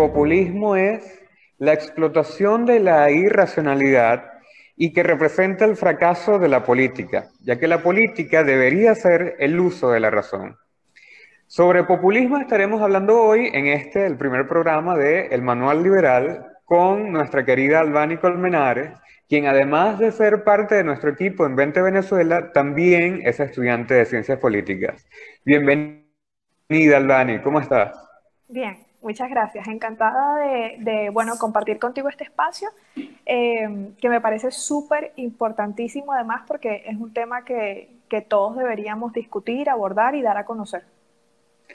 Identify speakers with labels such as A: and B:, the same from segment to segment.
A: populismo es la explotación de la irracionalidad y que representa el fracaso de la política, ya que la política debería ser el uso de la razón. Sobre populismo estaremos hablando hoy en este, el primer programa de El Manual Liberal, con nuestra querida Albani Colmenares, quien además de ser parte de nuestro equipo en 20 Venezuela, también es estudiante de Ciencias Políticas. Bienvenida, Albani, ¿cómo estás?
B: Bien, muchas gracias. Encantada de, bueno, compartir contigo este espacio, eh, que me parece súper importantísimo además porque es un tema que, que todos deberíamos discutir, abordar y dar a conocer.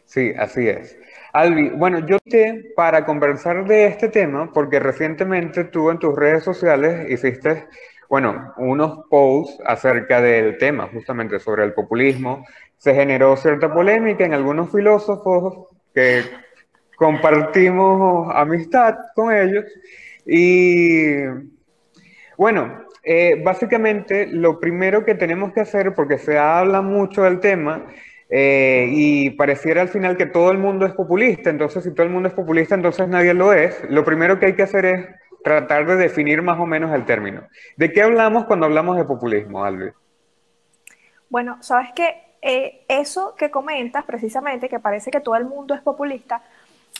A: Sí, así es. Albi, bueno, yo te para conversar de este tema porque recientemente tú en tus redes sociales hiciste, bueno, unos posts acerca del tema, justamente sobre el populismo. Se generó cierta polémica en algunos filósofos que compartimos amistad con ellos. Y bueno, eh, básicamente lo primero que tenemos que hacer, porque se habla mucho del tema, eh, y pareciera al final que todo el mundo es populista, entonces si todo el mundo es populista, entonces nadie lo es, lo primero que hay que hacer es tratar de definir más o menos el término. ¿De qué hablamos cuando hablamos de populismo, Albi?
B: Bueno, sabes que eh, eso que comentas precisamente, que parece que todo el mundo es populista,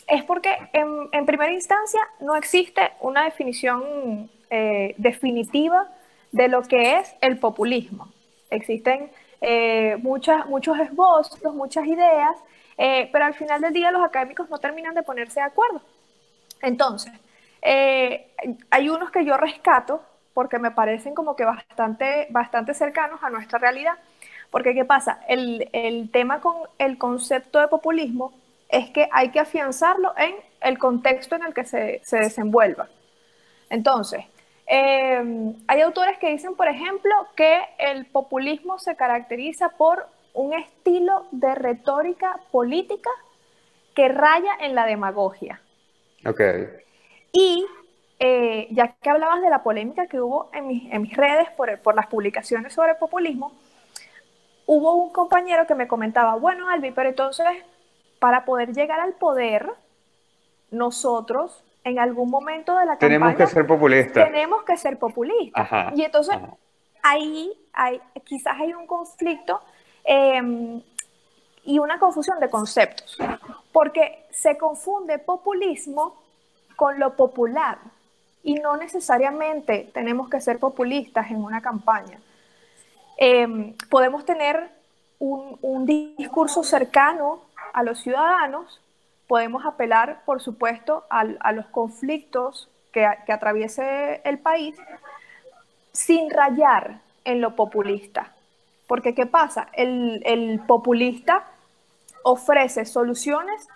B: es porque en, primera instancia no existe una definición eh, definitiva de lo que es el populismo. Existen eh, muchas, muchos esbozos, muchas ideas, eh, pero al final del día los académicos no terminan de ponerse de acuerdo. Entonces, hay unos que yo rescato porque me parecen como que bastante, bastante cercanos a nuestra realidad. Porque, ¿qué pasa? El, el tema con el concepto de populismo es que hay que afianzarlo en el contexto en el que se, desenvuelva. Entonces, eh, hay autores que dicen, por ejemplo, que el populismo se caracteriza por un estilo de retórica política que raya en la demagogia.
A: Ok.
B: Y eh, ya que hablabas de la polémica que hubo en mis, redes por, por, las publicaciones sobre el populismo, hubo un compañero que me comentaba, bueno, Albi, pero entonces para poder llegar al poder, nosotros en algún momento de la
A: tenemos campaña... Tenemos que ser populistas.
B: Tenemos que ser populistas. y entonces ahí hay, quizás hay un conflicto em, y una confusión de conceptos, porque se confunde populismo con lo popular y no necesariamente tenemos que ser populistas en una campaña. Em, podemos tener un, un discurso cercano a los ciudadanos, podemos apelar, por supuesto, a, los conflictos que, atraviese el país sin rayar en lo populista. Porque ¿qué pasa? El, populista ofrece soluciones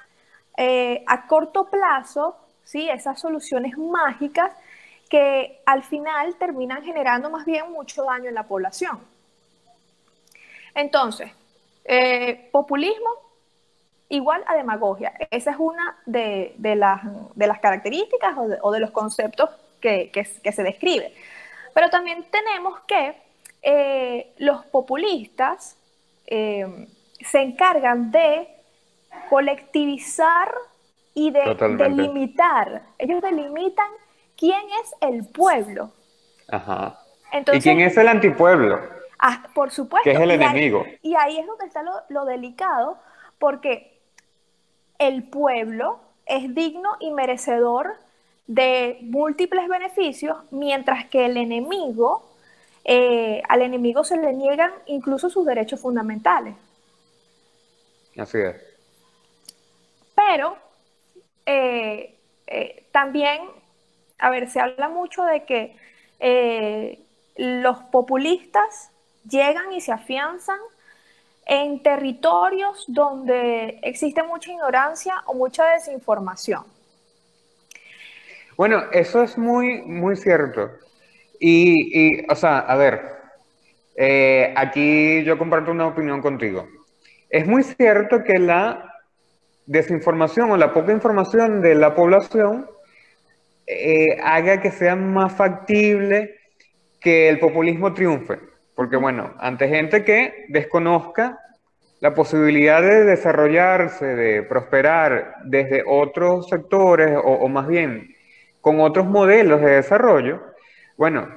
B: eh, a corto plazo, ¿sí? esas soluciones mágicas que al final terminan generando más bien mucho daño en la población. Entonces, eh, populismo igual a demagogia. Esa es una de, las, de las, características o de, los conceptos que, se describe. Pero también tenemos que eh, los populistas eh, se encargan de colectivizar y de delimitar. Ellos delimitan quién es el pueblo.
A: Ajá. ¿Y quién es el antipueblo?
B: Ah, por supuesto.
A: Que es el enemigo.
B: y ahí es donde está lo, lo delicado, porque el pueblo es digno y merecedor de múltiples beneficios, mientras que el enemigo, eh, al enemigo se le niegan incluso sus derechos fundamentales.
A: Así es.
B: Pero eh, eh, también, a ver, se habla mucho de que los populistas llegan y se afianzan en territorios donde existe mucha ignorancia o mucha desinformación.
A: Bueno, eso es muy, muy cierto. Y, o sea, a ver, eh, aquí yo comparto una opinión contigo. Es muy cierto que la desinformación o la poca información de la población eh, haga que sea más factible que el populismo triunfe. Porque bueno, ante gente que desconozca la posibilidad de desarrollarse, de prosperar desde otros sectores o, más bien con otros modelos de desarrollo, bueno,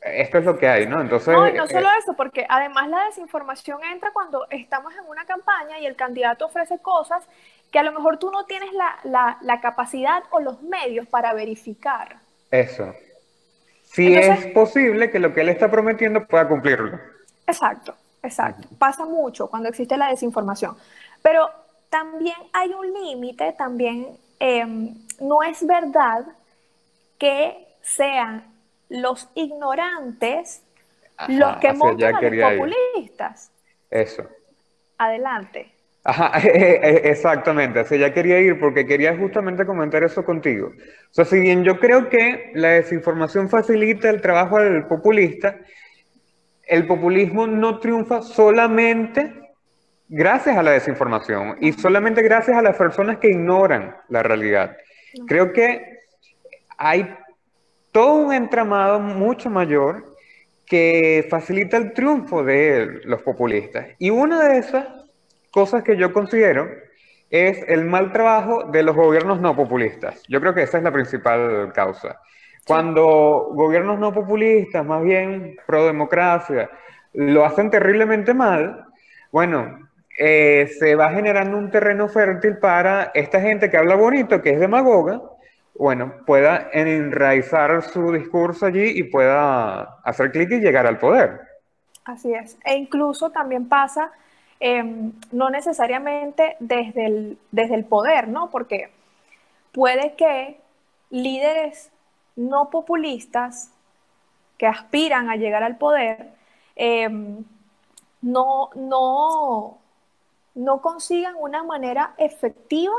A: esto es lo que hay, ¿no?
B: Entonces, no, y no solo eh, eso, porque además la desinformación entra cuando estamos en una campaña y el candidato ofrece cosas que a lo mejor tú no tienes la, la, capacidad o los medios para verificar.
A: Eso. Si es posible que lo que él está prometiendo pueda cumplirlo.
B: Exacto. Exacto, pasa mucho cuando existe la desinformación. Pero también hay un límite, también em, no es verdad que sean los ignorantes los que montan a los populistas.
A: Eso.
B: Adelante.
A: Ajá, exactamente, así ya quería ir porque quería justamente comentar eso contigo. O sea, si bien yo creo que la desinformación facilita el trabajo del populista, el populismo no triunfa solamente gracias a la desinformación y solamente gracias a las personas que ignoran la realidad. Creo que hay todo un entramado mucho mayor que facilita el triunfo de los populistas. Y una de esas cosas que yo considero es el mal trabajo de los gobiernos no populistas. Yo creo que esa es la principal causa. Cuando gobiernos no populistas, más bien pro democracia, lo hacen terriblemente mal, bueno, eh, se va generando un terreno fértil para esta gente que habla bonito, que es demagoga, bueno, pueda enraizar su discurso allí y pueda hacer clic y llegar al poder.
B: Así es. E incluso también pasa, em, no necesariamente desde el, desde el poder, ¿no? Porque puede que líderes no populistas que aspiran a llegar al poder em, no, no, no consigan una manera efectiva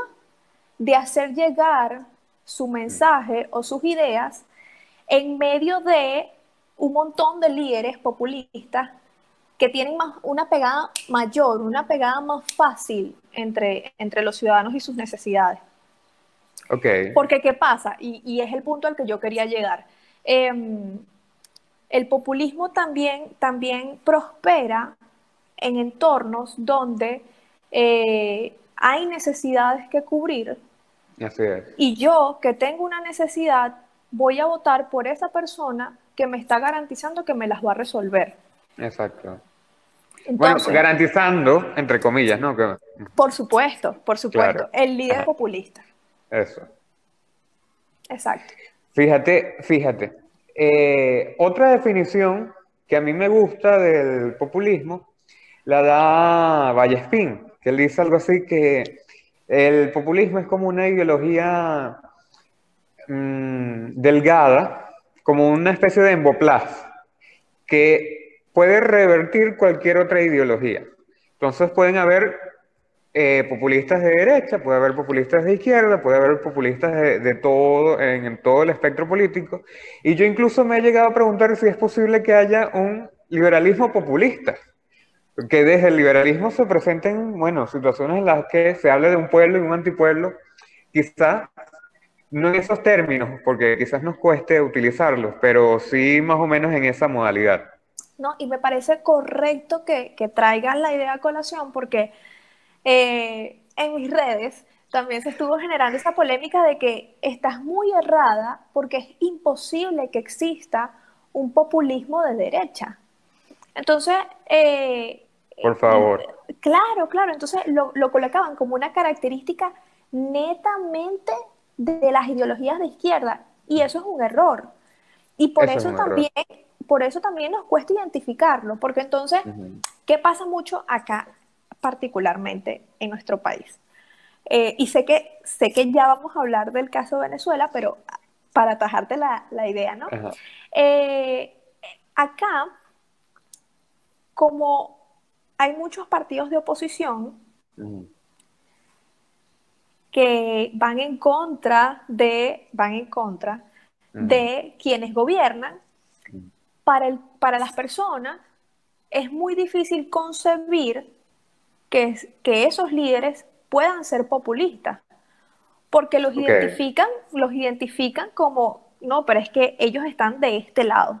B: de hacer llegar su mensaje o sus ideas en medio de un montón de líderes populistas que tienen más, una pegada mayor, una pegada más fácil entre, entre los ciudadanos y sus necesidades. Porque, ¿qué pasa? Y, es el punto al que yo quería llegar. Em, el populismo también, también prospera en entornos donde eh, hay necesidades que cubrir. Y yo, que tengo una necesidad, voy a votar por esa persona que me está garantizando que me las va a resolver.
A: Exacto. Bueno, garantizando, entre comillas, ¿no?
B: Por supuesto, por supuesto. El líder populista.
A: Eso.
B: Exacto.
A: Fíjate, fíjate. Eh, otra definición que a mí me gusta del populismo la da Vallespín, que él dice algo así que el populismo es como una ideología mm, delgada, como una especie de emboplaz, que puede revertir cualquier otra ideología. Entonces pueden haber eh, populistas de derecha, puede haber populistas de izquierda, puede haber populistas de, todo, en, todo el espectro político. Y yo incluso me he llegado a preguntar si es posible que haya un liberalismo populista, que desde el liberalismo se presenten, bueno, situaciones en las que se hable de un pueblo y un antipueblo, quizás no en esos términos, porque quizás nos cueste utilizarlos, pero sí más o menos en esa modalidad.
B: No, y me parece correcto que, que traigan la idea a colación, porque eh, en mis redes también se estuvo generando esa polémica de que estás muy errada porque es imposible que exista un populismo de derecha. Entonces,
A: eh, por favor.
B: claro, claro, entonces lo, colocaban como una característica netamente de las ideologías de izquierda y eso es un error. Y por eso, también, por eso también nos cuesta identificarlo, porque entonces, ¿qué pasa mucho acá? particularmente en nuestro país. Eh, y sé que, sé que ya vamos a hablar del caso de Venezuela, pero para atajarte la, idea, ¿no? Eh, acá, como hay muchos partidos de oposición que van en contra de, van en contra de quienes gobiernan, para, el, para las personas es muy difícil concebir que, esos líderes puedan ser populistas, porque los identifican, los identifican como, no, pero es que ellos están de este lado.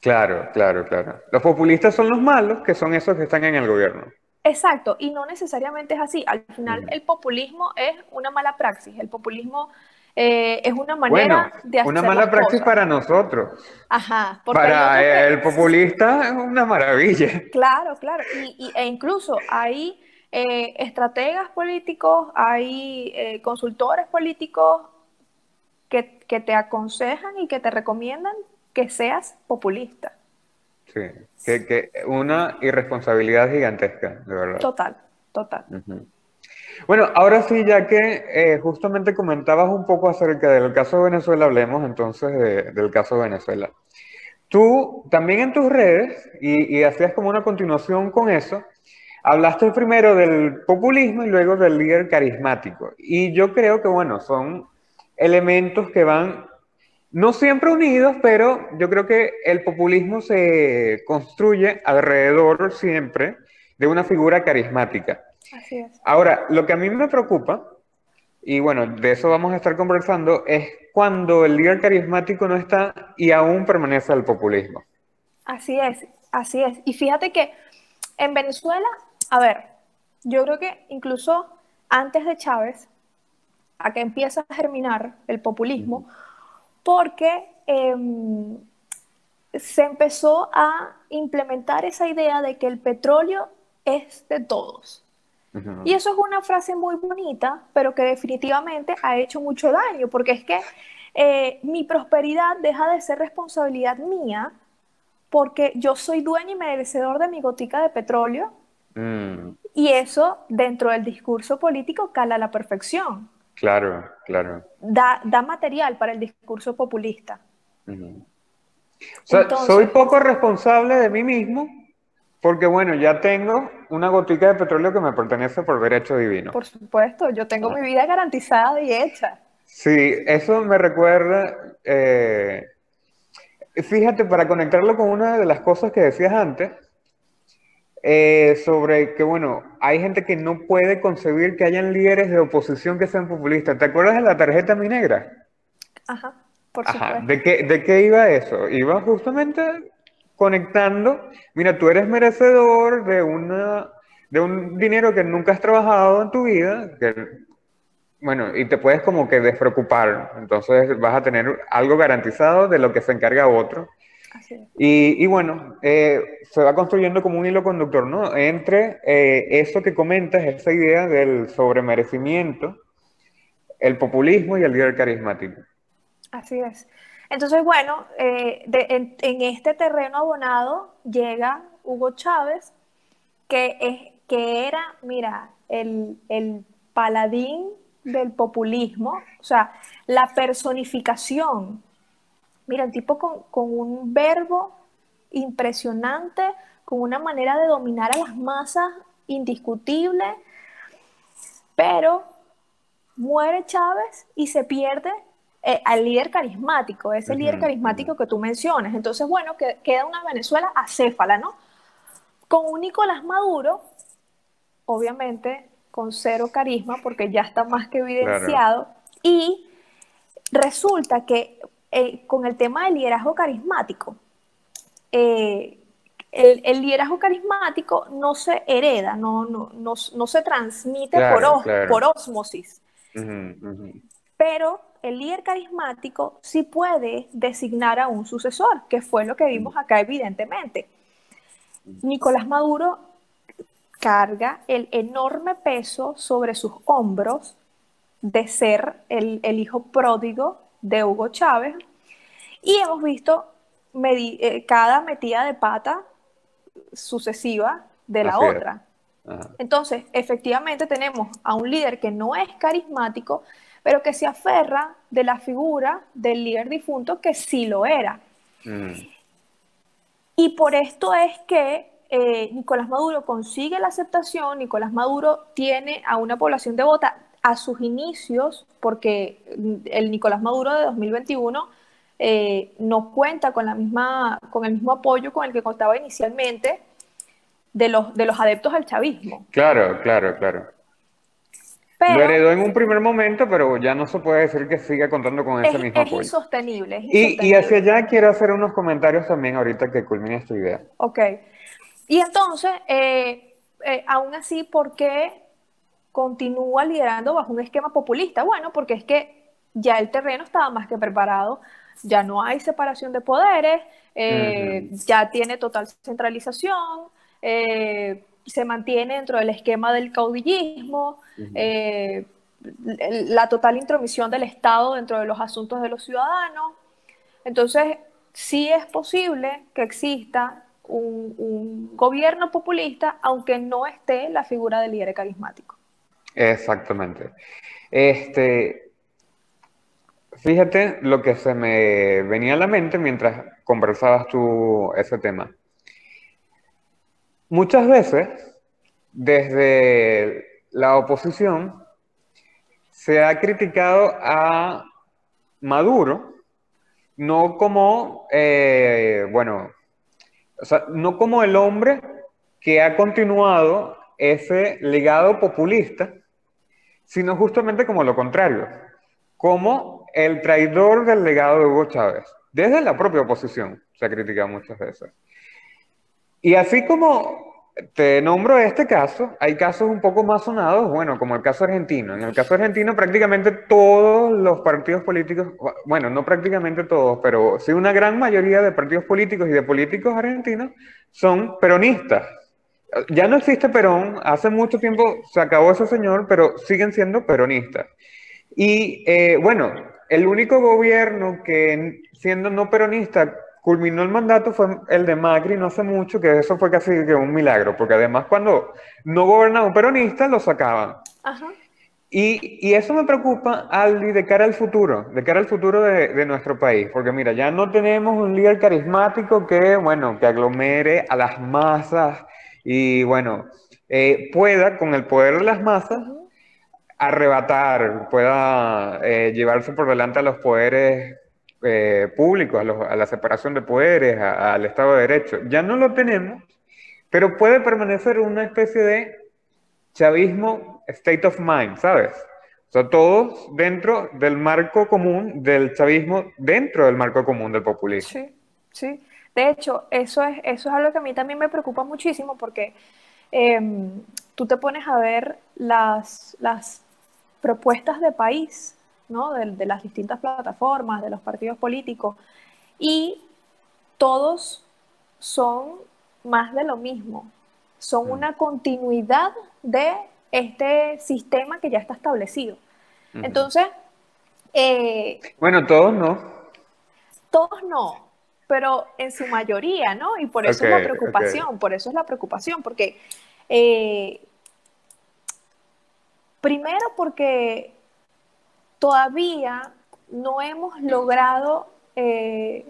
A: Claro, claro, claro. Los populistas son los malos, que son esos que están en el gobierno.
B: Exacto, y no necesariamente es así. Al final, el populismo es una mala praxis. El populismo eh, es una manera de hacer
A: Una mala praxis para nosotros.
B: Ajá.
A: Para el populista es una maravilla.
B: Claro, claro. Y, e incluso hay eh, estrategas políticos, hay eh, consultores políticos que, que te aconsejan y que te recomiendan que seas populista.
A: Sí, que, que una irresponsabilidad gigantesca, de verdad.
B: Total, total.
A: Bueno, ahora sí, ya que eh, justamente comentabas un poco acerca del caso de Venezuela, hablemos entonces del caso de Venezuela. Tú también en tus redes, y, y hacías como una continuación con eso, hablaste primero del populismo y luego del líder carismático. Y yo creo que, bueno, son elementos que van no siempre unidos, pero yo creo que el populismo se construye alrededor siempre de una figura carismática.
B: Así es.
A: Ahora, lo que a mí me preocupa, y bueno, de eso vamos a estar conversando, es cuando el líder carismático no está y aún permanece el populismo.
B: Así es, así es. Y fíjate que en Venezuela, a ver, yo creo que incluso antes de Chávez, a que empieza a germinar el populismo, porque em, se empezó a implementar esa idea de que el petróleo es de todos. Y eso es una frase muy bonita, pero que definitivamente ha hecho mucho daño, porque es que eh, mi prosperidad deja de ser responsabilidad mía, porque yo soy dueño y merecedor de mi gotica de petróleo, mm. y eso dentro del discurso político cala a la perfección.
A: Claro, claro.
B: Da, da material para el discurso populista.
A: O sea, soy poco responsable de mí mismo porque bueno, ya tengo una gotica de petróleo que me pertenece por derecho divino.
B: Por supuesto, yo tengo mi vida garantizada y hecha.
A: Sí, eso me recuerda, eh, fíjate, para conectarlo con una de las cosas que decías antes, eh, sobre que, bueno, hay gente que no puede concebir que hayan líderes de oposición que sean populistas. ¿Te acuerdas de la tarjeta mi negra?
B: Ajá, por supuesto.
A: ¿De qué, ¿De qué iba eso? Iba justamente conectando, mira, tú eres merecedor de, una, de un dinero que nunca has trabajado en tu vida, que, bueno, y te puedes como que despreocupar, entonces vas a tener algo garantizado de lo que se encarga otro. Y, y, bueno, eh, se va construyendo como un hilo conductor, ¿no? Entre eh, eso que comentas, esa idea del sobremerecimiento, el populismo y el líder carismático.
B: Así es. Entonces, bueno, eh, en, este terreno abonado llega Hugo Chávez, que, es, que era, mira, el, paladín del populismo, o sea, la personificación. Mira, el tipo con, con un verbo impresionante, con una manera de dominar a las masas indiscutible, pero muere Chávez y se pierde eh, al líder carismático, ese líder carismático que tú mencionas. Entonces, bueno, que, queda una Venezuela acéfala, ¿no? Con un Nicolás Maduro, obviamente con cero carisma, porque ya está más que evidenciado, y resulta que eh, con el tema del liderazgo carismático, eh, el, liderazgo carismático no se hereda, no, no, no, se transmite por, por osmosis. Pero el líder carismático sí puede designar a un sucesor, que fue lo que vimos acá evidentemente. Nicolás Maduro carga el enorme peso sobre sus hombros de ser el, hijo pródigo de Hugo Chávez y hemos visto eh, cada metida de pata sucesiva de la otra. Entonces, efectivamente tenemos a un líder que no es carismático, pero que se aferra de la figura del líder difunto que sí lo era. Mm. Y por esto es que eh, Nicolás Maduro consigue la aceptación, Nicolás Maduro tiene a una población devota a sus inicios, porque el Nicolás Maduro de 2021 eh, no cuenta con, la misma, con el mismo apoyo con el que contaba inicialmente de los, de los adeptos al chavismo.
A: Claro, claro, claro lo heredó en un primer momento, pero ya no se puede decir que siga contando con ese mismo apoyo.
B: Es insostenible.
A: Y, y, hacia allá quiero hacer unos comentarios también ahorita que culmine esta idea.
B: Ok. Y entonces, eh, eh, aún así, ¿por qué continúa liderando bajo un esquema populista? Bueno, porque es que ya el terreno estaba más que preparado, ya no hay separación de poderes, eh, ya tiene total centralización, eh, se mantiene dentro del esquema del caudillismo, la total intromisión del Estado dentro de los asuntos de los ciudadanos. Entonces, sí es posible que exista un, gobierno populista, aunque no esté la figura del líder carismático.
A: Exactamente. Este, fíjate lo que se me venía a la mente mientras conversabas tú ese tema. Muchas veces, desde la oposición, se ha criticado a Maduro, no como, eh, bueno, no como el hombre que ha continuado ese legado populista, sino justamente como lo contrario, como el traidor del legado de Hugo Chávez. Desde la propia oposición se ha criticado muchas veces. Y así como te nombro este caso, hay casos un poco más sonados, bueno, como el caso argentino. En el caso argentino prácticamente todos los partidos políticos, bueno, no prácticamente todos, pero sí una gran mayoría de partidos políticos y de políticos argentinos son peronistas. Ya no existe Perón, hace mucho tiempo se acabó ese señor, pero siguen siendo peronistas. Y eh, bueno, el único gobierno que siendo no peronista culminó el mandato fue el de Macri no hace mucho, que eso fue casi que un milagro, porque además cuando no gobernaba un peronista lo sacaban. Y, y, eso me preocupa al, de cara al futuro, de cara al futuro de, de, nuestro país, porque mira, ya no tenemos un líder carismático que, bueno, que aglomere a las masas y, bueno, eh, pueda, con el poder de las masas, arrebatar, pueda eh, llevarse por delante a los poderes eh, públicos, a, la separación de poderes, al Estado de Derecho. Ya no lo tenemos, pero puede permanecer una especie de chavismo state of mind, ¿sabes? O sea, todos dentro del marco común del chavismo, dentro del marco común del populismo.
B: Sí, sí. De hecho, eso es, eso es algo que a mí también me preocupa muchísimo porque em, tú te pones a ver las, las propuestas de país de, las distintas plataformas, de los partidos políticos, y todos son más de lo mismo, son mm. una continuidad de este sistema que ya está establecido. Entonces...
A: Eh, bueno, todos no.
B: Todos no, pero en su mayoría, ¿no? Y por eso es la preocupación, por eso es la preocupación, porque eh, primero porque todavía no hemos logrado eh,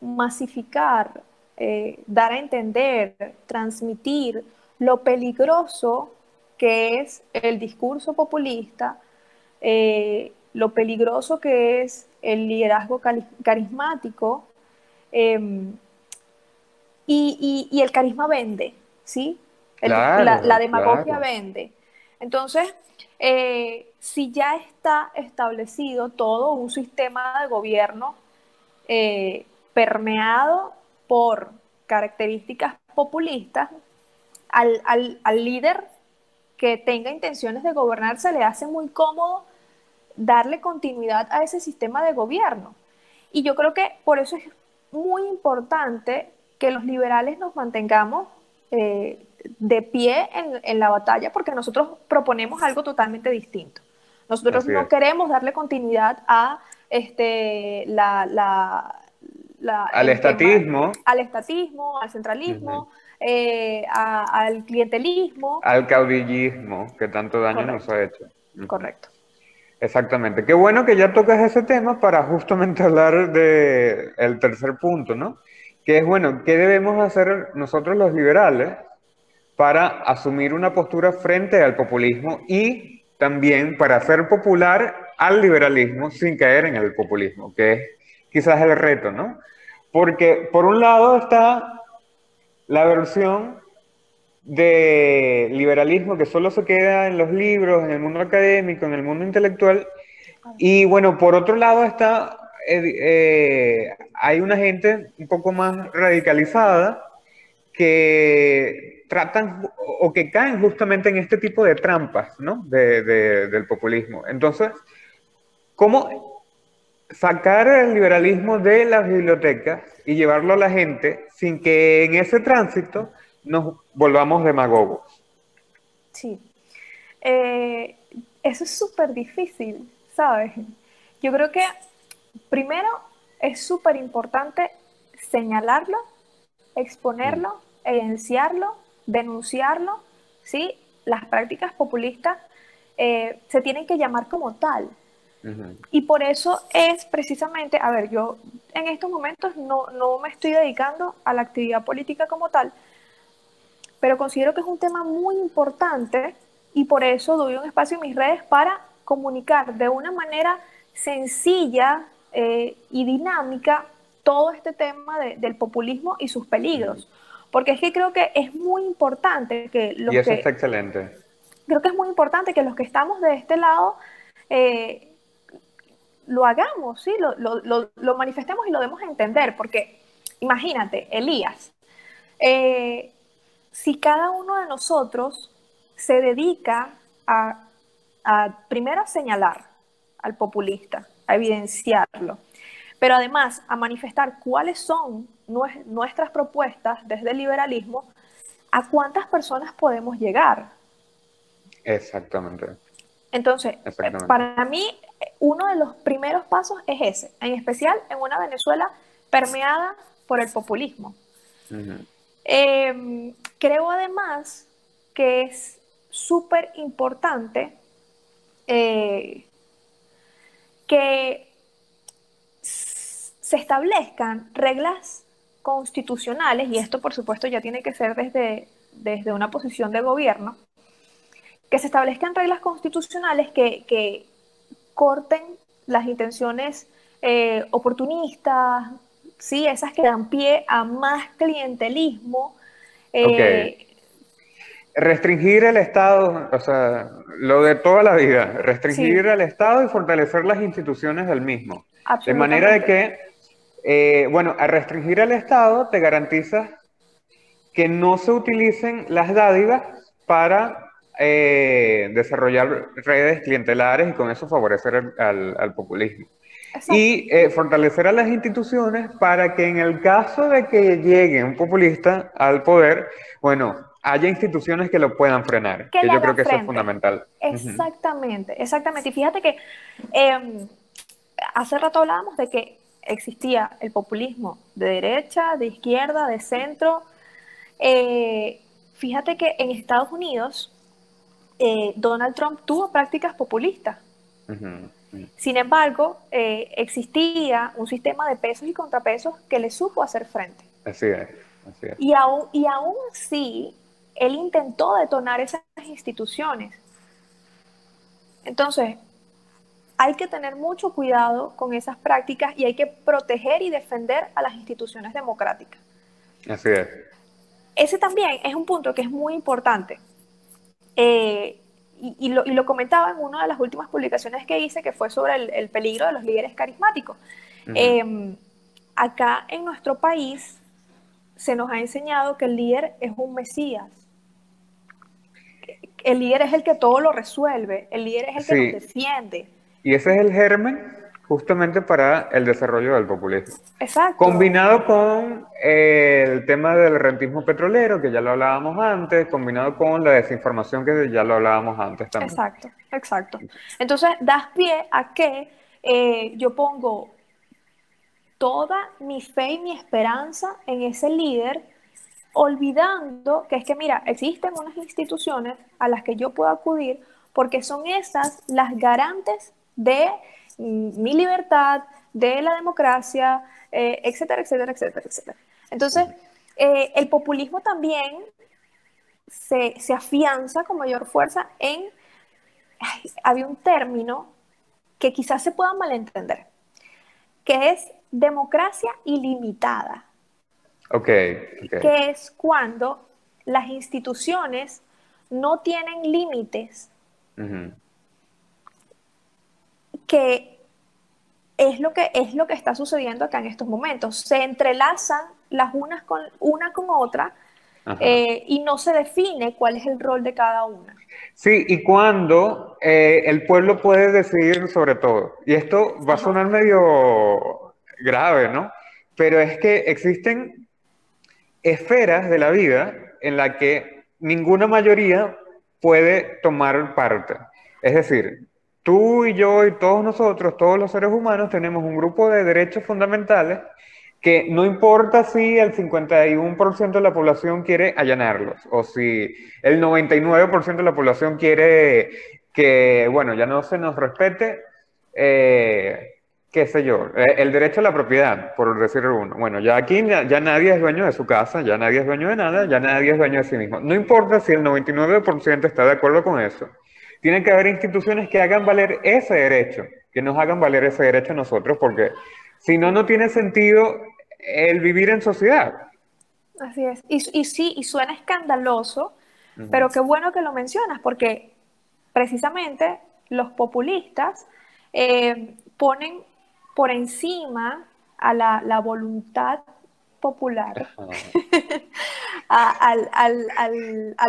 B: masificar, eh, dar a entender, transmitir lo peligroso que es el discurso populista, eh, lo peligroso que es el liderazgo carismático em, y, el carisma vende, ¿sí? la, demagogia vende. Entonces, eh, si ya está establecido todo un sistema de gobierno eh, permeado por características populistas, al, líder que tenga intenciones de gobernar se le hace muy cómodo darle continuidad a ese sistema de gobierno. Y yo creo que por eso es muy importante que los liberales nos mantengamos eh, de pie en, la batalla porque nosotros proponemos algo totalmente distinto. Nosotros no queremos darle continuidad a este, la,
A: al estatismo.
B: al estatismo, al centralismo, eh, al clientelismo.
A: Al caudillismo que tanto daño nos ha hecho.
B: Correcto.
A: Exactamente. Qué bueno que ya tocas ese tema para justamente hablar del el tercer punto, ¿no? Que es, bueno, ¿qué debemos hacer nosotros los liberales para asumir una postura frente al populismo y también para hacer popular al liberalismo sin caer en el populismo, que es quizás el reto, ¿no? Porque por un lado está la versión de liberalismo que solo se queda en los libros, en el mundo académico, en el mundo intelectual, y bueno, por otro lado está, eh, eh, hay una gente un poco más radicalizada que tratan o que caen justamente en este tipo de trampas ¿no? del populismo. Entonces, ¿cómo sacar el liberalismo de las bibliotecas y llevarlo a la gente sin que en ese tránsito nos volvamos demagogos?
B: Sí. Eh, eso es súper difícil, ¿sabes? Yo creo que primero es súper importante señalarlo, exponerlo, mm. evidenciarlo, denunciarlo, ¿sí? Las prácticas populistas eh, se tienen que llamar como tal. Y por eso es precisamente, a ver, yo en estos momentos no, no me estoy dedicando a la actividad política como tal, pero considero que es un tema muy importante y por eso doy un espacio en mis redes para comunicar de una manera sencilla eh, y dinámica todo este tema del populismo y sus peligros. Porque es que creo que es muy importante que los
A: y eso
B: que...
A: está excelente.
B: Creo que es muy importante que los que estamos de este lado eh, lo hagamos, ¿sí? Lo, lo, lo, manifestemos y lo demos a entender. Porque imagínate, Elías, eh, si cada uno de nosotros se dedica a, a primero a señalar al populista, a evidenciarlo, pero además a manifestar cuáles son nuestras propuestas desde el liberalismo, ¿a cuántas personas podemos llegar?
A: Exactamente.
B: Entonces, para mí, uno de los primeros pasos es ese, en especial en una Venezuela permeada por el populismo. Em, creo además que es súper importante eh, que se establezcan reglas constitucionales, y esto por supuesto ya tiene que ser desde, desde una posición de gobierno, que se establezcan reglas constitucionales que, corten las intenciones eh, oportunistas, ¿sí? esas que dan pie a más clientelismo.
A: Eh, Restringir el Estado, o sea, lo de toda la vida, restringir el Estado y fortalecer las instituciones del mismo. De manera de que eh, bueno, a restringir al Estado te garantiza que no se utilicen las dádivas para eh, desarrollar redes clientelares y con eso favorecer al, populismo. Y eh, fortalecer a las instituciones para que en el caso de que llegue un populista al poder, bueno, haya instituciones que lo puedan frenar. Que, yo creo que eso es fundamental.
B: Exactamente, exactamente. Y fíjate que em, hace rato hablábamos de que existía el populismo de derecha, de izquierda, de centro. Eh, fíjate que en Estados Unidos eh, Donald Trump tuvo prácticas populistas. Sin embargo, eh, existía un sistema de pesos y contrapesos que le supo hacer frente.
A: Así es.
B: Y, aún, y aún así, él intentó detonar esas instituciones. Entonces, hay que tener mucho cuidado con esas prácticas y hay que proteger y defender a las instituciones democráticas.
A: Así es.
B: Ese también es un punto que es muy importante. Eh, y, lo, comentaba en una de las últimas publicaciones que hice, que fue sobre el, peligro de los líderes carismáticos. Em, acá en nuestro país se nos ha enseñado que el líder es un mesías. El líder es el que todo lo resuelve, el líder es el que nos defiende.
A: Y ese es el germen justamente para el desarrollo del populismo.
B: Exacto.
A: Combinado con eh, el tema del rentismo petrolero, que ya lo hablábamos antes, combinado con la desinformación, que ya lo hablábamos antes también.
B: Exacto, exacto. Entonces, das pie a que eh, yo pongo toda mi fe y mi esperanza en ese líder, olvidando que es que, mira, existen unas instituciones a las que yo puedo acudir porque son esas las garantes de mi libertad, de la democracia, eh, etcétera, etcétera, etcétera, etcétera. Entonces, eh, el populismo también se, afianza con mayor fuerza en, había un término que quizás se pueda malentender, que es democracia ilimitada.
A: Ok.
B: Que es cuando las instituciones no tienen límites que es lo que, es lo que está sucediendo acá en estos momentos. Se entrelazan las unas con, una con otra eh, y no se define cuál es el rol de cada una.
A: Sí, y cuando eh, el pueblo puede decidir sobre todo. Y esto va a sonar medio grave, ¿no? Pero es que existen esferas de la vida en la que ninguna mayoría puede tomar parte. Es decir, tú y yo y todos nosotros, todos los seres humanos, tenemos un grupo de derechos fundamentales que no importa si el 51% de la población quiere allanarlos o si el 99% de la población quiere que, bueno, ya no se nos respete, eh, qué sé yo, eh, el derecho a la propiedad, por decirlo uno. Bueno, ya aquí ya, nadie es dueño de su casa, ya nadie es dueño de nada, ya nadie es dueño de sí mismo. No importa si el 99% está de acuerdo con eso. Tiene que haber instituciones que hagan valer ese derecho, que nos hagan valer ese derecho a nosotros, porque si no, no tiene sentido el vivir en sociedad.
B: Así es. Y, sí, y suena escandaloso, pero qué bueno que lo mencionas, porque precisamente los populistas eh, ponen por encima a la, voluntad popular, a,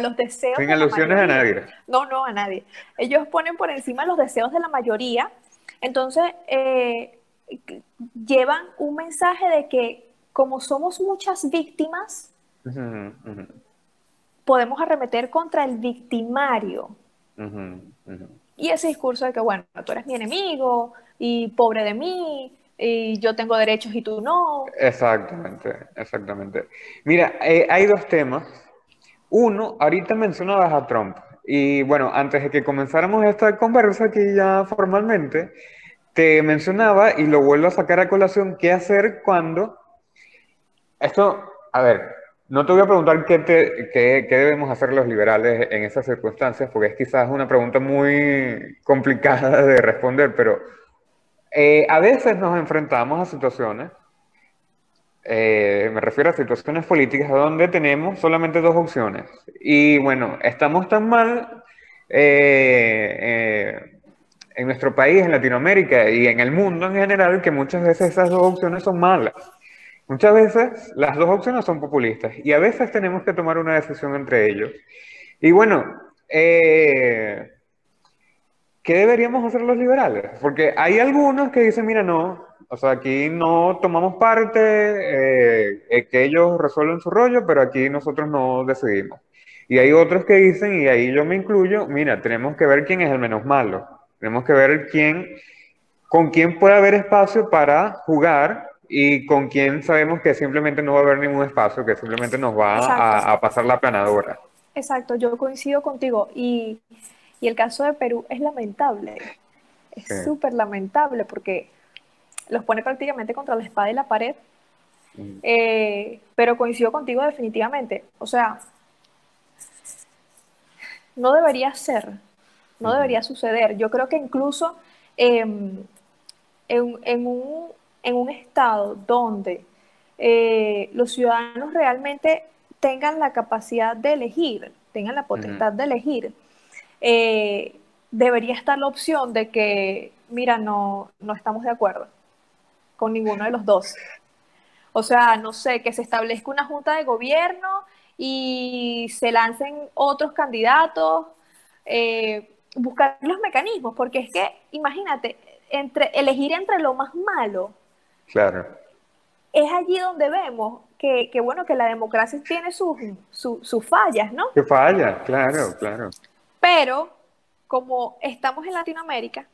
B: los deseos.
A: Sin alusiones a nadie.
B: No, no, a nadie. Ellos ponen por encima los deseos de la mayoría. Entonces, eh, llevan un mensaje de que como somos muchas víctimas, podemos arremeter contra el victimario. Y ese discurso de que, bueno, tú eres mi enemigo y pobre de mí, y yo tengo derechos y tú no.
A: Exactamente, exactamente. Mira, eh, hay dos temas. Uno, ahorita mencionabas a Trump. Y bueno, antes de que comenzáramos esta conversa aquí ya formalmente, te mencionaba y lo vuelvo a sacar a colación, qué hacer cuando... Esto, a ver, no te voy a preguntar qué, qué, debemos hacer los liberales en esas circunstancias, porque es quizás una pregunta muy complicada de responder, pero eh, a veces nos enfrentamos a situaciones, eh, me refiero a situaciones políticas donde tenemos solamente dos opciones. Y bueno, estamos tan mal eh, en nuestro país, en Latinoamérica y en el mundo en general, que muchas veces esas dos opciones son malas. Muchas veces las dos opciones son populistas y a veces tenemos que tomar una decisión entre ellos. Y bueno, eh, ¿qué deberíamos hacer los liberales? Porque hay algunos que dicen, mira, no, o sea, aquí no tomamos parte, eh, que ellos resuelven su rollo, pero aquí nosotros no decidimos. Y hay otros que dicen, y ahí yo me incluyo, mira, tenemos que ver quién es el menos malo. Tenemos que ver quién, con quién puede haber espacio para jugar y con quién sabemos que simplemente no va a haber ningún espacio, que simplemente nos va a, pasar la planadora.
B: Exacto, yo coincido contigo. Y, el caso de Perú es lamentable. Es súper lamentable porque los pone prácticamente contra la espada y la pared. Mm. Eh, pero coincido contigo definitivamente. O sea, no debería ser no debería suceder. Yo creo que incluso em, en, un, estado donde eh, los ciudadanos realmente tengan la capacidad de elegir, tengan la potestad de elegir, eh, debería estar la opción de que, mira, no, no estamos de acuerdo con ninguno de los dos. O sea, no sé, que se establezca una junta de gobierno y se lancen otros candidatos. Eh, buscar los mecanismos, porque es que, imagínate, entre, elegir entre lo más malo.
A: Claro.
B: Es allí donde vemos que, bueno, que la democracia tiene sus, sus, fallas, ¿no?
A: Que falla, claro, claro.
B: Pero, como estamos en Latinoamérica,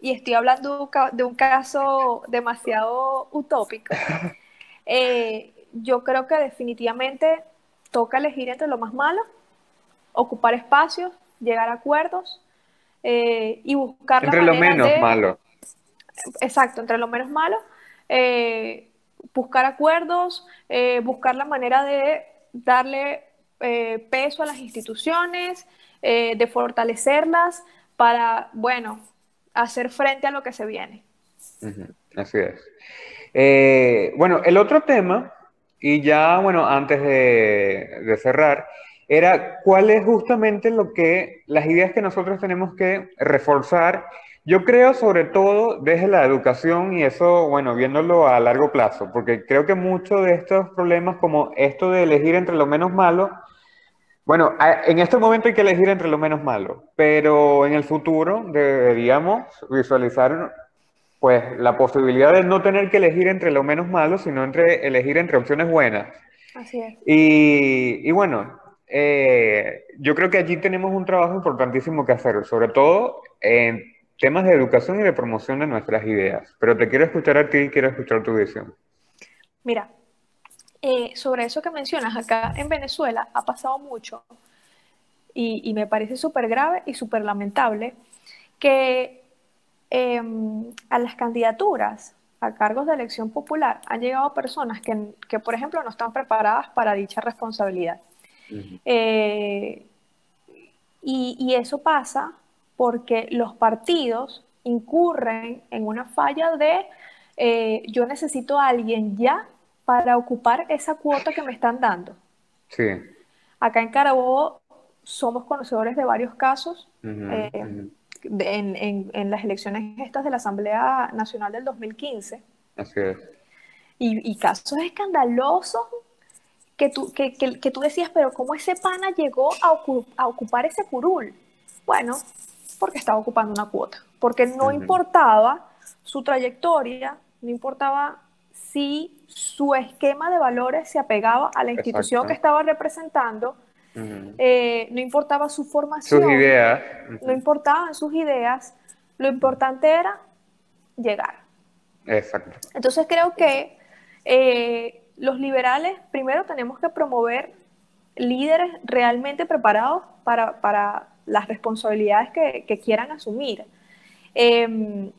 B: y estoy hablando de un caso demasiado utópico, eh, yo creo que definitivamente toca elegir entre lo más malo, ocupar espacios, llegar a acuerdos eh, y buscar
A: entre lo menos malo.
B: Exacto, entre lo menos malo, eh, buscar acuerdos, buscar la manera de darle peso a las instituciones, de fortalecerlas para, bueno, hacer frente a lo que se viene.
A: Así es. bueno, el otro tema, y ya, bueno, antes de, de cerrar, era cuál es justamente lo que, las ideas que nosotros tenemos que reforzar, Yo creo sobre todo desde la educación y eso, bueno, viéndolo a largo plazo, porque creo que muchos de estos problemas como esto de elegir entre lo menos malo, bueno, en este momento hay que elegir entre lo menos malo, pero en el futuro deberíamos visualizar pues la posibilidad de no tener que elegir entre lo menos malo, sino entre elegir entre opciones buenas.
B: Así es.
A: Y, y bueno, eh, yo creo que allí tenemos un trabajo importantísimo que hacer, sobre todo en temas de educación y de promoción de nuestras ideas. Pero te quiero escuchar a ti y quiero escuchar tu visión.
B: Mira, eh, sobre eso que mencionas, acá en Venezuela ha pasado mucho y, me parece súper grave y súper lamentable que em, a las candidaturas a cargos de elección popular han llegado personas que, que, por ejemplo, no están preparadas para dicha responsabilidad. Eh, y, eso pasa porque los partidos incurren en una falla de eh, yo necesito a alguien ya para ocupar esa cuota que me están dando.
A: Sí.
B: Acá en Carabobo somos conocedores de varios casos eh, en, las elecciones estas de la Asamblea Nacional del 2015.
A: Así es.
B: Y, y casos escandalosos que tú, que, que, tú decías, pero ¿cómo ese pana llegó a, a, ocupar ese curul? Bueno, porque estaba ocupando una cuota, porque no importaba su trayectoria, no importaba si su esquema de valores se apegaba a la institución que estaba representando, eh, no importaba su formación,
A: sus ideas,
B: no importaban sus ideas, lo importante era llegar.
A: Exacto.
B: Entonces creo que eh, los liberales, primero tenemos que promover líderes realmente preparados para, las responsabilidades que, quieran asumir. Em,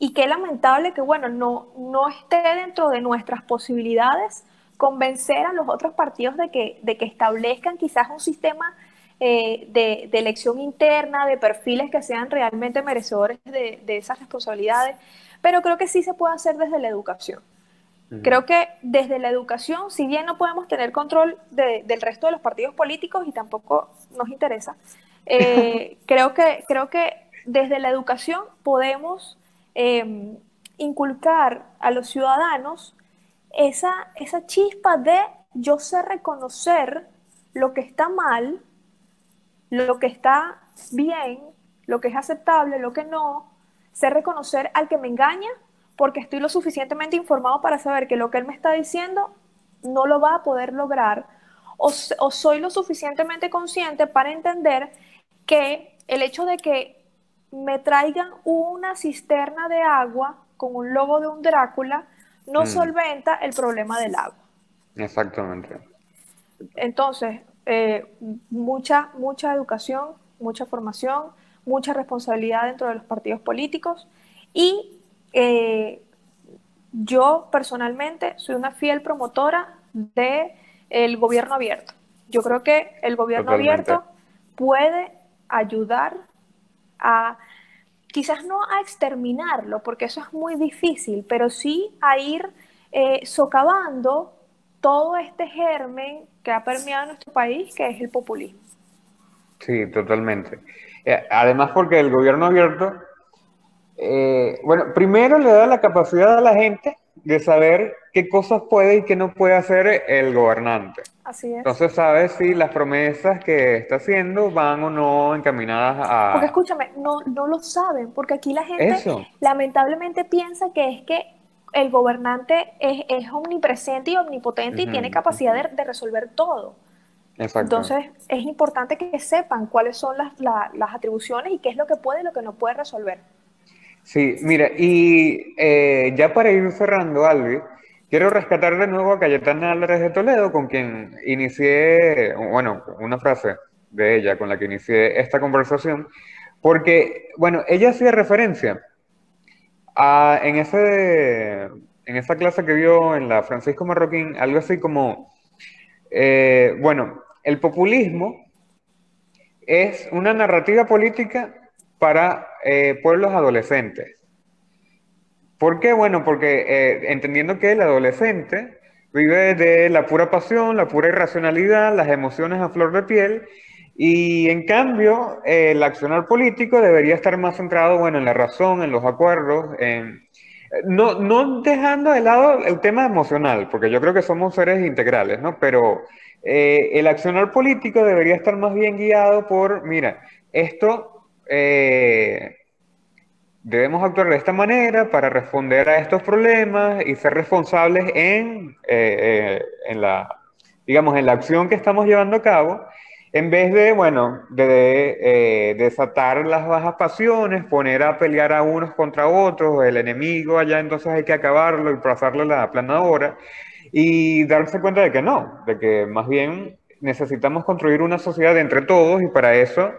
B: y qué lamentable que, bueno, no, no esté dentro de nuestras posibilidades convencer a los otros partidos de que, de que establezcan quizás un sistema eh, de, elección interna, de perfiles que sean realmente merecedores de, de esas responsabilidades, pero creo que sí se puede hacer desde la educación. Creo que desde la educación, si bien no podemos tener control del resto de los partidos políticos y tampoco nos interesa, eh, creo, que, creo que desde la educación podemos em, inculcar a los ciudadanos esa, esa chispa de yo sé reconocer lo que está mal, lo que está bien, lo que es aceptable, lo que no, sé reconocer al que me engaña porque estoy lo suficientemente informado para saber que lo que él me está diciendo no lo va a poder lograr, o, soy lo suficientemente consciente para entender que el hecho de que me traigan una cisterna de agua con un logo de un Drácula no mm. solventa el problema del agua.
A: Exactamente.
B: Entonces, eh, mucha, mucha educación, mucha formación, mucha responsabilidad dentro de los partidos políticos y eh, yo personalmente soy una fiel promotora del el gobierno abierto. Yo creo que el gobierno abierto puede ayudar a, quizás no a exterminarlo, porque eso es muy difícil, pero sí a ir eh, socavando todo este germen que ha permeado nuestro país, que es el populismo.
A: Sí, totalmente. Eh, además, porque el gobierno abierto eh, bueno, primero le da la capacidad a la gente de saber qué cosas puede y qué no puede hacer el gobernante.
B: Así es.
A: Entonces sabe si las promesas que está haciendo van o no encaminadas a...
B: Porque escúchame, no, no lo saben, porque aquí la gente lamentablemente piensa que es que el gobernante es, omnipresente y omnipotente y tiene capacidad de, resolver todo.
A: Exacto.
B: Entonces es importante que sepan cuáles son las, las atribuciones y qué es lo que puede y lo que no puede resolver.
A: Sí, mira, y eh, ya para ir cerrando, Albi, quiero rescatar de nuevo a Cayetana Álvarez de Toledo, con quien inicié, bueno, una frase de ella con la que inicié esta conversación, porque, bueno, ella hacía referencia a, en, ese, en esa clase que vio en la Francisco Marroquín, algo así como, eh, bueno, el populismo es una narrativa política para eh, pueblos adolescentes. ¿Por qué? Bueno, porque eh, entendiendo que el adolescente vive de la pura pasión, la pura irracionalidad, las emociones a flor de piel, Y en cambio, el accionar político debería estar más centrado, bueno, en la razón, en los acuerdos, en, no, no dejando de lado el tema emocional, porque yo creo que somos seres integrales, ¿no? Pero eh, el accionar político debería estar más bien guiado por, mira, esto eh, debemos actuar de esta manera para responder a estos problemas y ser responsables en, eh, en la, digamos, en la acción que estamos llevando a cabo en vez de, bueno, de, eh, desatar las bajas pasiones, poner a pelear a unos contra otros, el enemigo allá, entonces hay que acabarlo y pasarle la planadora, y darse cuenta de que no, de que más bien necesitamos construir una sociedad entre todos y para eso,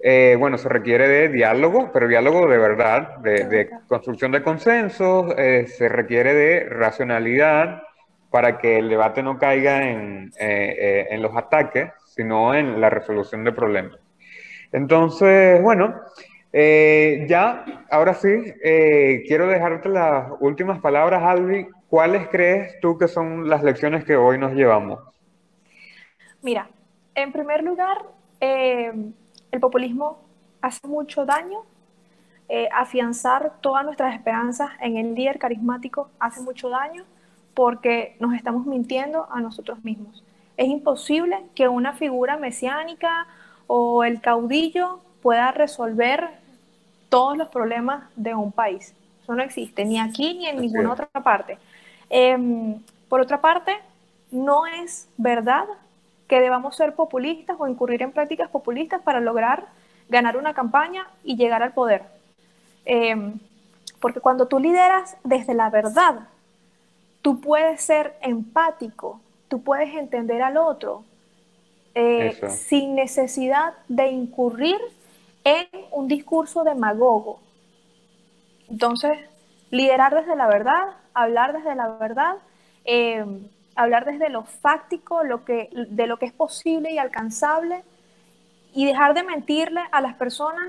A: eh, bueno, se requiere de diálogo, pero diálogo de verdad, de, construcción de consensos, eh, se requiere de racionalidad para que el debate no caiga en, en los ataques sino en la resolución de problemas. Entonces, bueno, eh, ya, ahora sí, eh, quiero dejarte las últimas palabras, Albi. ¿Cuáles crees tú que son las lecciones que hoy nos llevamos?
B: Mira, en primer lugar, eh, el populismo hace mucho daño. afianzar todas nuestras esperanzas en el líder carismático hace mucho daño porque nos estamos mintiendo a nosotros mismos. Es imposible que una figura mesiánica o el caudillo pueda resolver todos los problemas de un país. Eso no existe, ni aquí ni en ninguna otra parte. Em, por otra parte, no es verdad que debamos ser populistas o incurrir en prácticas populistas para lograr ganar una campaña y llegar al poder. Em, porque cuando tú lideras desde la verdad, tú puedes ser empático tú puedes entender al otro eh, sin necesidad de incurrir en un discurso demagogo. Entonces, liderar desde la verdad, hablar desde la verdad, eh, hablar desde lo fáctico, lo que, de lo que es posible y alcanzable, y dejar de mentirle a las personas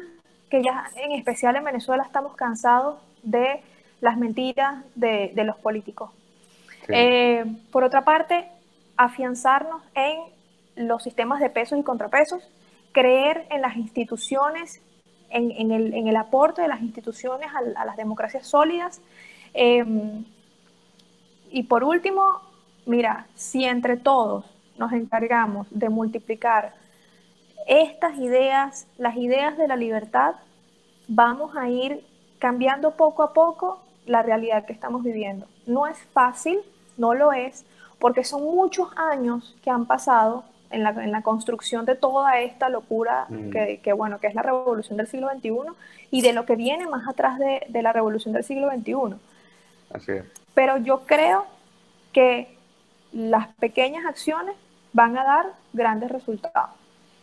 B: que ya en especial en Venezuela estamos cansados de las mentiras de, los políticos. Eh, por otra parte, afianzarnos en los sistemas de pesos y contrapesos, creer en las instituciones, en, el, aporte de las instituciones a, las democracias sólidas. Em, y por último, mira, si entre todos nos encargamos de multiplicar estas ideas, las ideas de la libertad, vamos a ir cambiando poco a poco la realidad que estamos viviendo. No es fácil, no lo es, porque son muchos años que han pasado en la, en la construcción de toda esta locura mm. que, bueno, que es la revolución del siglo XXI y de lo que viene más atrás de, de la revolución del siglo XXI.
A: Así es.
B: Pero yo creo que las pequeñas acciones van a dar grandes resultados.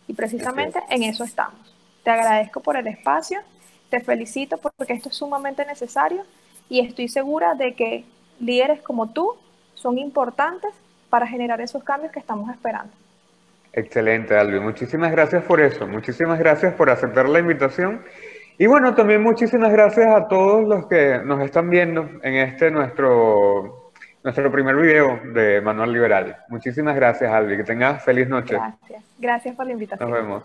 B: Y precisamente en eso estamos. Te agradezco por el espacio, te felicito porque esto es sumamente necesario y estoy segura de que líderes como tú son importantes para generar esos cambios que estamos esperando.
A: Excelente, Albi. Muchísimas gracias por eso. Muchísimas gracias por aceptar la invitación. Y bueno, también muchísimas gracias a todos los que nos están viendo en este nuestro, nuestro primer video de Manual Liberal. Muchísimas gracias, Albi. Que tengas feliz noche.
B: Gracias. Gracias por la invitación.
A: Nos vemos.